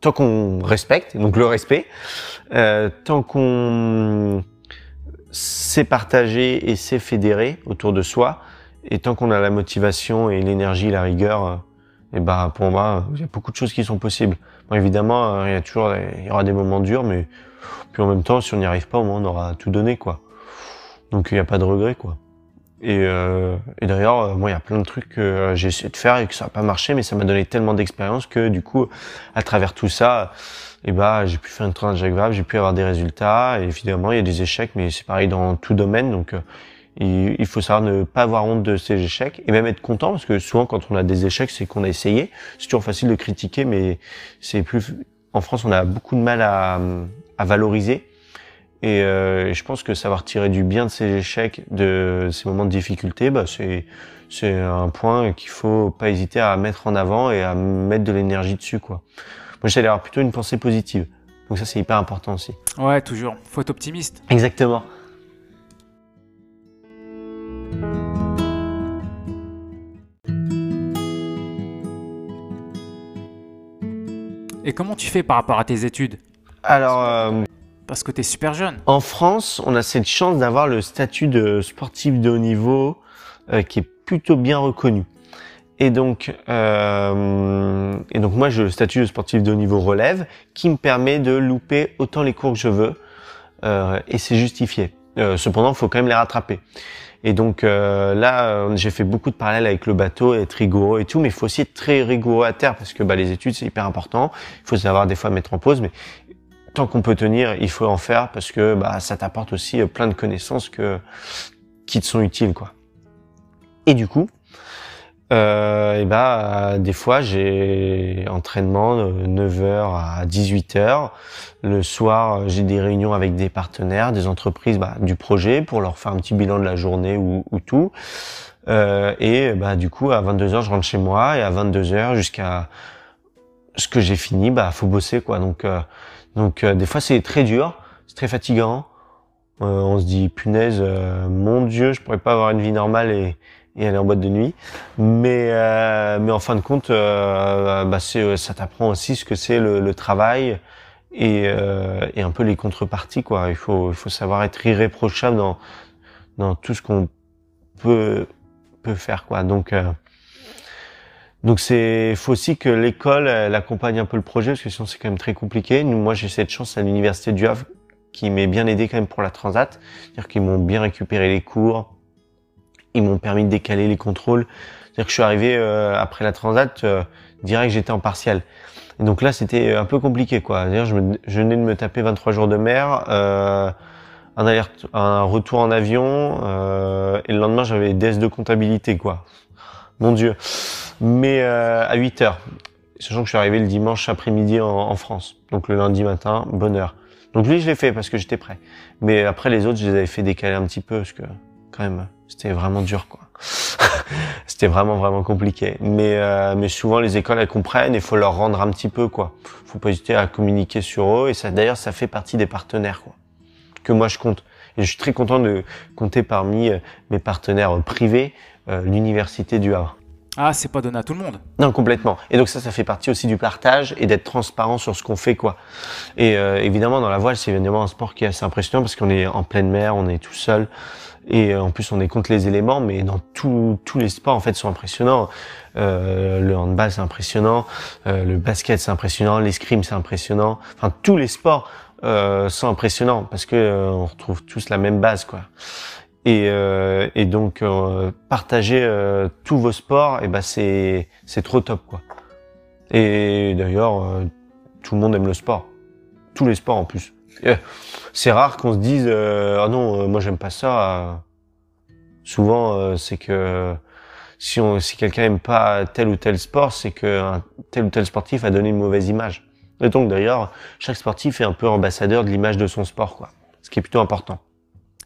tant qu'on respecte, donc le respect, tant qu'on sait partager et sait fédérer autour de soi, et tant qu'on a la motivation et l'énergie, la rigueur, euh, et ben pour moi, il y a beaucoup de choses qui sont possibles. Bon, évidemment, euh, il y a toujours, il y aura des moments durs, mais puis en même temps, si on n'y arrive pas, au moins on aura tout donné, quoi. Donc il n'y a pas de regret, quoi. Et, euh, et d'ailleurs, euh, moi, il y a plein de trucs que j'ai essayé de faire et que ça n'a pas marché, mais ça m'a donné tellement d'expérience que du coup, à travers tout ça, et bah, j'ai pu faire une train de Jacques Vabre, j'ai pu avoir des résultats. Et évidemment, il y a des échecs, mais c'est pareil dans tout domaine. Donc, il, il faut savoir ne pas avoir honte de ces échecs et même être content parce que souvent, quand on a des échecs, c'est qu'on a essayé. C'est toujours facile de critiquer, mais c'est plus. En France, on a beaucoup de mal à, à valoriser. Et euh, je pense que savoir tirer du bien de ces échecs, de ces moments de difficulté, bah, c'est c'est un point qu'il faut pas hésiter à mettre en avant et à mettre de l'énergie dessus, quoi. Moi, j'allais avoir plutôt une pensée positive. Donc ça, c'est hyper important aussi. Ouais, toujours. Faut être optimiste. Exactement. Et comment tu fais par rapport à tes études Alors, euh, Parce que tu es super jeune. en France, on a cette chance d'avoir le statut de sportif de haut niveau euh, qui est plutôt bien reconnu. Et donc, euh, et donc moi, j'ai le statut de sportif de haut niveau relève qui me permet de louper autant les cours que je veux euh, et c'est justifié. Euh, cependant, il faut quand même les rattraper. Et donc euh, là, euh, j'ai fait beaucoup de parallèles avec le bateau, être rigoureux et tout, mais il faut aussi être très rigoureux à terre parce que bah, les études c'est hyper important. Il faut savoir des fois mettre en pause, mais tant qu'on peut tenir, il faut en faire parce que bah, ça t'apporte aussi euh, plein de connaissances que qui te sont utiles quoi. Et du coup, euh, et bah des fois j'ai entraînement de 9h à 18h. Le soir, j'ai des réunions avec des partenaires, des entreprises bah, du projet pour leur faire un petit bilan de la journée ou, ou tout. Euh, et bah du coup à 22h je rentre chez moi et à 22h jusqu'à ce que j'ai fini, bah faut bosser quoi. Donc euh, donc euh, des fois c'est très dur, c'est très fatigant. Euh, on se dit punaise, euh, mon Dieu, je pourrais pas avoir une vie normale et, et aller en boîte de nuit. Mais euh, mais en fin de compte, euh, bah c'est ça t'apprend aussi ce que c'est le, le travail et, euh, et un peu les contreparties quoi. Il faut il faut savoir être irréprochable dans dans tout ce qu'on peut peut faire quoi. Donc euh, donc c'est faut aussi que l'école accompagne un peu le projet parce que sinon c'est quand même très compliqué. Nous moi j'ai cette chance à l'université du Havre qui m'est bien aidé quand même pour la transat, c'est-à-dire qu'ils m'ont bien récupéré les cours, ils m'ont permis de décaler les contrôles. C'est-à-dire que je suis arrivé euh, après la transat euh, direct j'étais en partiel. Et donc là c'était un peu compliqué quoi. D'ailleurs je, me- je venais de me taper 23 jours de mer. Euh, un, un retour en avion euh, et le lendemain j'avais des de comptabilité quoi. Mon Dieu. Mais euh, à 8 heures, sachant que je suis arrivé le dimanche après-midi en, en France. Donc le lundi matin, bonne heure. Donc lui je l'ai fait parce que j'étais prêt. Mais après les autres je les avais fait décaler un petit peu parce que quand même c'était vraiment dur quoi. (laughs) c'était vraiment vraiment compliqué. Mais euh, mais souvent les écoles elles comprennent et faut leur rendre un petit peu quoi. Faut pas hésiter à communiquer sur eux et ça d'ailleurs ça fait partie des partenaires quoi que moi je compte. Et je suis très content de compter parmi euh, mes partenaires privés euh, l'université du Havre. Ah, c'est pas donné à tout le monde. Non, complètement. Et donc ça, ça fait partie aussi du partage et d'être transparent sur ce qu'on fait, quoi. Et euh, évidemment, dans la voile, c'est évidemment un sport qui est assez impressionnant parce qu'on est en pleine mer, on est tout seul. Et euh, en plus, on est contre les éléments, mais dans tous tous les sports, en fait, sont impressionnants. Euh, le handball, c'est impressionnant. Euh, le basket, c'est impressionnant. L'escrime, c'est impressionnant. Enfin, tous les sports euh, sont impressionnants parce que euh, on retrouve tous la même base, quoi. Et, euh, et donc partager tous vos sports, et ben c'est c'est trop top quoi. Et d'ailleurs tout le monde aime le sport, tous les sports en plus. C'est rare qu'on se dise euh, ah non euh, moi j'aime pas ça. Souvent euh, c'est que si on si quelqu'un aime pas tel ou tel sport, c'est que un tel ou tel sportif a donné une mauvaise image. Et donc d'ailleurs chaque sportif est un peu ambassadeur de l'image de son sport quoi, ce qui est plutôt important.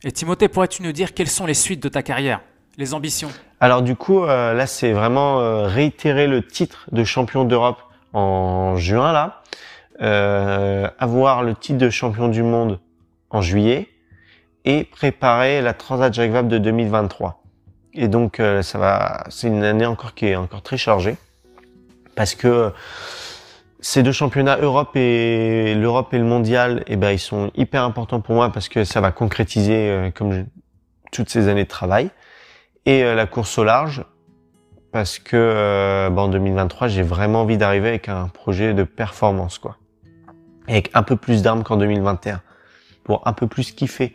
Et Timothée, pourrais-tu nous dire quelles sont les suites de ta carrière Les ambitions? Alors du coup, euh, là, c'est vraiment euh, réitérer le titre de champion d'Europe en juin, là. Euh, avoir le titre de champion du monde en juillet et préparer la Transat Jacques Vabre de 2023. Et donc, euh, ça va, c'est une année encore qui est encore très chargée parce que ces deux championnats Europe et l'Europe et le mondial, eh ben, ils sont hyper importants pour moi parce que ça va concrétiser euh, comme je- toutes ces années de travail et euh, la course au large parce que euh, bah, en 2023 j'ai vraiment envie d'arriver avec un projet de performance quoi avec un peu plus d'armes qu'en 2021 pour un peu plus kiffer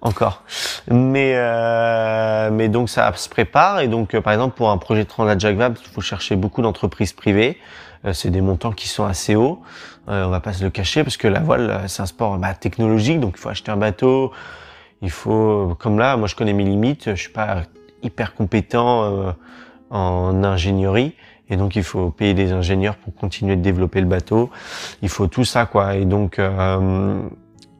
encore. Mais euh, mais donc ça se prépare et donc euh, par exemple pour un projet de Transat Jacques Vabre il faut chercher beaucoup d'entreprises privées. Euh, c'est des montants qui sont assez hauts. Euh, on va pas se le cacher parce que la voile euh, c'est un sport bah, technologique donc il faut acheter un bateau. Il faut, comme là, moi je connais mes limites, je suis pas hyper compétent en ingénierie, et donc il faut payer des ingénieurs pour continuer de développer le bateau. Il faut tout ça, quoi. Et donc, euh,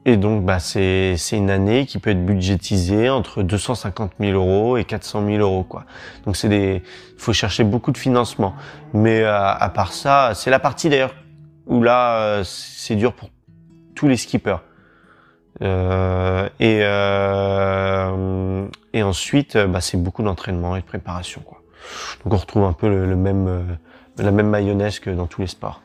et donc, bah c'est c'est une année qui peut être budgétisée entre 250 000 euros et 400 000 euros, quoi. Donc c'est des, faut chercher beaucoup de financement. Mais euh, à part ça, c'est la partie d'ailleurs où là euh, c'est dur pour tous les skippers. Euh, et, euh, et ensuite, bah, c'est beaucoup d'entraînement et de préparation. Quoi. Donc on retrouve un peu euh, la même mayonnaise que dans tous les sports.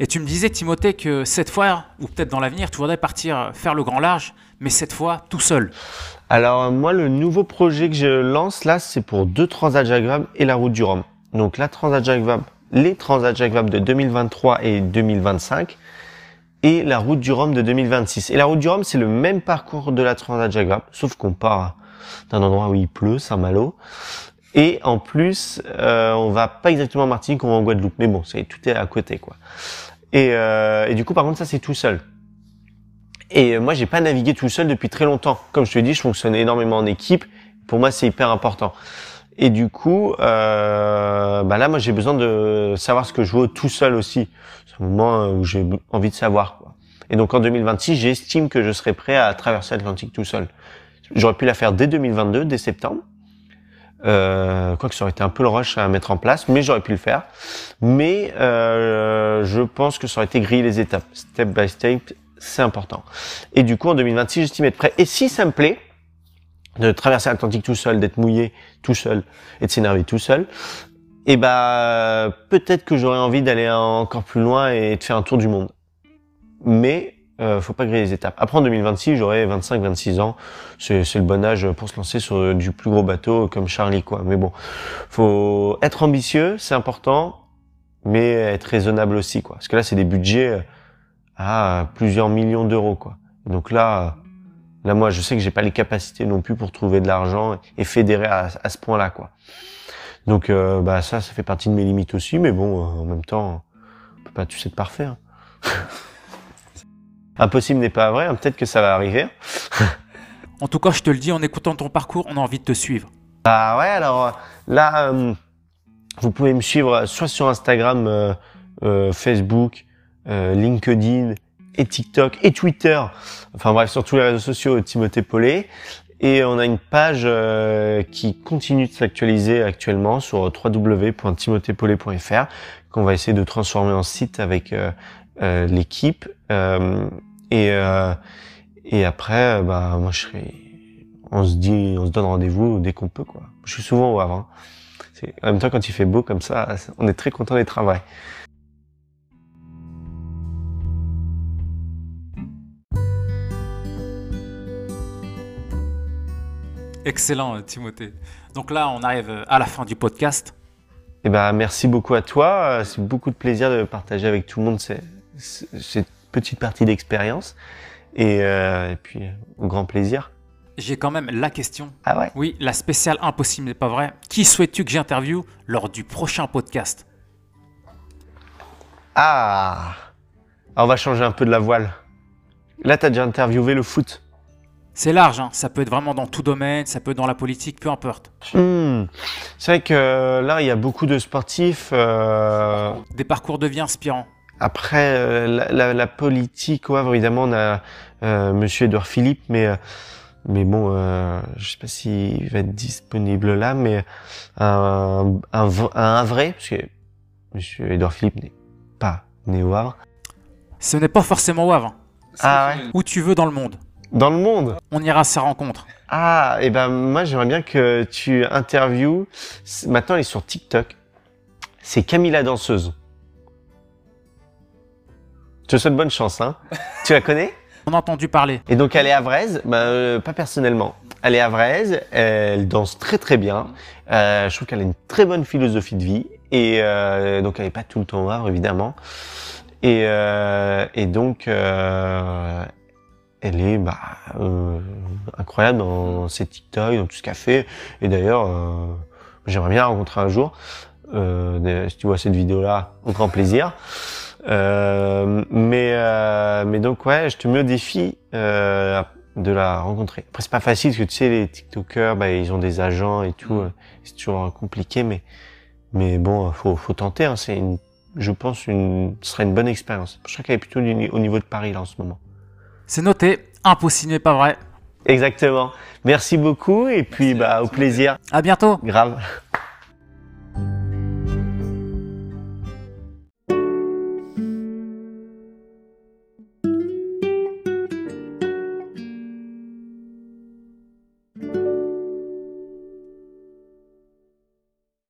Et tu me disais, Timothée, que cette fois, ou peut-être dans l'avenir, tu voudrais partir faire le grand large, mais cette fois tout seul. Alors moi, le nouveau projet que je lance là, c'est pour deux Transat et la route du Rhum. Donc la Transat les Transat Jacques Vabre de 2023 et 2025 et la route du Rhum de 2026. Et la route du Rhum, c'est le même parcours de la Transat Jacques Vabre, sauf qu'on part d'un endroit où il pleut, Saint-Malo. Et en plus, euh, on va pas exactement en Martinique, on va en Guadeloupe. Mais bon, c'est tout est à côté, quoi. Et, euh, et du coup, par contre, ça c'est tout seul. Et euh, moi, j'ai pas navigué tout seul depuis très longtemps. Comme je te dis, je fonctionne énormément en équipe. Pour moi, c'est hyper important. Et du coup, euh, bah là, moi, j'ai besoin de savoir ce que je veux tout seul aussi. C'est un moment où j'ai envie de savoir. Quoi. Et donc, en 2026, j'estime que je serai prêt à traverser l'Atlantique tout seul. J'aurais pu la faire dès 2022, dès septembre. Euh, que ça aurait été un peu le rush à mettre en place, mais j'aurais pu le faire. Mais euh, je pense que ça aurait été griller les étapes, step by step, c'est important. Et du coup, en 2026, j'estime être prêt. Et si ça me plaît, de traverser l'Atlantique tout seul, d'être mouillé tout seul et de s'énerver tout seul, et eh bah peut-être que j'aurais envie d'aller encore plus loin et de faire un tour du monde. Mais euh, faut pas griller les étapes. Après en 2026, j'aurai 25-26 ans, c'est le bon âge pour se lancer sur du plus gros bateau comme Charlie quoi. Mais bon, faut être ambitieux, c'est important, mais être raisonnable aussi quoi. Parce que là c'est des budgets à plusieurs millions d'euros quoi. Donc là, là moi je sais que j'ai pas les capacités non plus pour trouver de l'argent et fédérer à, ce point-là quoi. Donc euh, bah ça, ça fait partie de mes limites aussi, mais bon, en même temps, on peut pas tous être parfait. Hein. (laughs) Impossible n'est pas vrai, hein, peut-être que ça va arriver. (laughs) en tout cas, je te le dis, en écoutant ton parcours, on a envie de te suivre. Bah ouais, alors là, euh, vous pouvez me suivre soit sur Instagram, euh, Facebook, LinkedIn et TikTok et Twitter. Enfin bref, sur tous les réseaux sociaux, Timothée Paulet. Et on a une page euh, qui continue de s'actualiser actuellement sur www.timothépollet.fr qu'on va essayer de transformer en site avec euh, euh, l'équipe. et et après, bah moi je serai, on se dit, on se donne rendez-vous dès qu'on peut quoi. Je suis souvent au Havre. Hein. En même temps, quand il fait beau comme ça, on est très content des travail. Excellent, euh, Timothée. Donc là, on arrive euh, à la fin du podcast. Eh ben, merci beaucoup à toi. Euh, c'est beaucoup de plaisir de partager avec tout le monde cette petite partie d'expérience. Et, puis, au grand plaisir. J'ai quand même la question. Ah ouais Oui, la spéciale impossible n'est pas vrai. Qui souhaites-tu que j'interviewe lors du prochain podcast? Ah On va changer un peu de la voile. Là, tu as déjà interviewé le foot. C'est large, hein. ça peut être vraiment dans tout domaine, ça peut être dans la politique, peu importe. Hmm. C'est vrai que euh, là, il y a beaucoup de sportifs. Euh... Des parcours de vie inspirants. Après, euh, la, la, politique, ouais, évidemment, on a euh, Monsieur Edouard Philippe, mais mais bon, je sais pas s'il va être disponible là, mais un, un, un vrai, parce que Monsieur Edouard Philippe n'est pas né au Havre. Ce n'est pas forcément au Havre. Ah ouais. Où tu veux dans le monde. Dans le monde On ira à sa rencontre. Ah, et eh ben moi j'aimerais bien que tu interviewes. Maintenant elle est sur TikTok. C'est Camille la danseuse. Je te souhaite bonne chance, hein. (laughs) tu la connais? On a entendu parler. Et donc elle est à Vraise, bah, euh, pas personnellement. Elle est à Vraise, elle danse très très bien. Euh, je trouve qu'elle a une très bonne philosophie de vie. Et euh, donc elle n'est pas tout le temps noire évidemment. Et, euh, et donc euh, elle est bah, euh, incroyable dans ses TikTok, dans tout ce qu'elle fait. Et d'ailleurs, euh, j'aimerais bien la rencontrer un jour. Euh, si tu vois cette vidéo-là, au grand plaisir. Euh, mais euh, mais donc ouais, je te mets au défi euh, de la rencontrer. Après c'est pas facile parce que tu sais les TikTokers, bah, ils ont des agents et tout. Mm. C'est toujours compliqué, mais mais bon, faut faut tenter. Hein, c'est une, je pense une, ce serait une bonne expérience. Je crois qu'elle est plutôt au niveau de Paris là en ce moment. C'est noté. Impossible mais pas vrai. Exactement. Merci beaucoup et puis bah au plaisir. À bientôt. Grave.